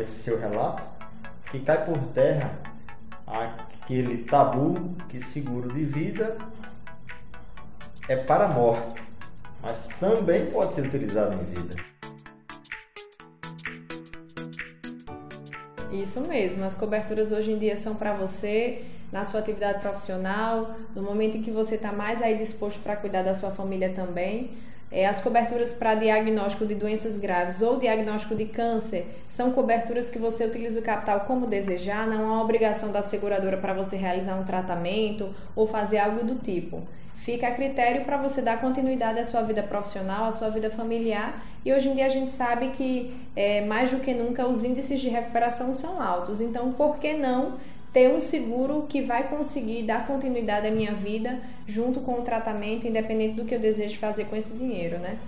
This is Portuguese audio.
esse seu relato, que cai por terra aquele tabu que seguro de vida é para a morte, mas também pode ser utilizado em vida. Isso mesmo, as coberturas hoje em dia são para você na sua atividade profissional, no momento em que você está mais aí disposto para cuidar da sua família também. É, as coberturas para diagnóstico de doenças graves ou diagnóstico de câncer são coberturas que você utiliza o capital como desejar, não há obrigação da seguradora para você realizar um tratamento ou fazer algo do tipo. Fica a critério para você dar continuidade à sua vida profissional, à sua vida familiar. E hoje em dia a gente sabe que é, mais do que nunca os índices de recuperação são altos. Então, por que não ter um seguro que vai conseguir dar continuidade à minha vida junto com o tratamento, independente do que eu desejo fazer com esse dinheiro, né?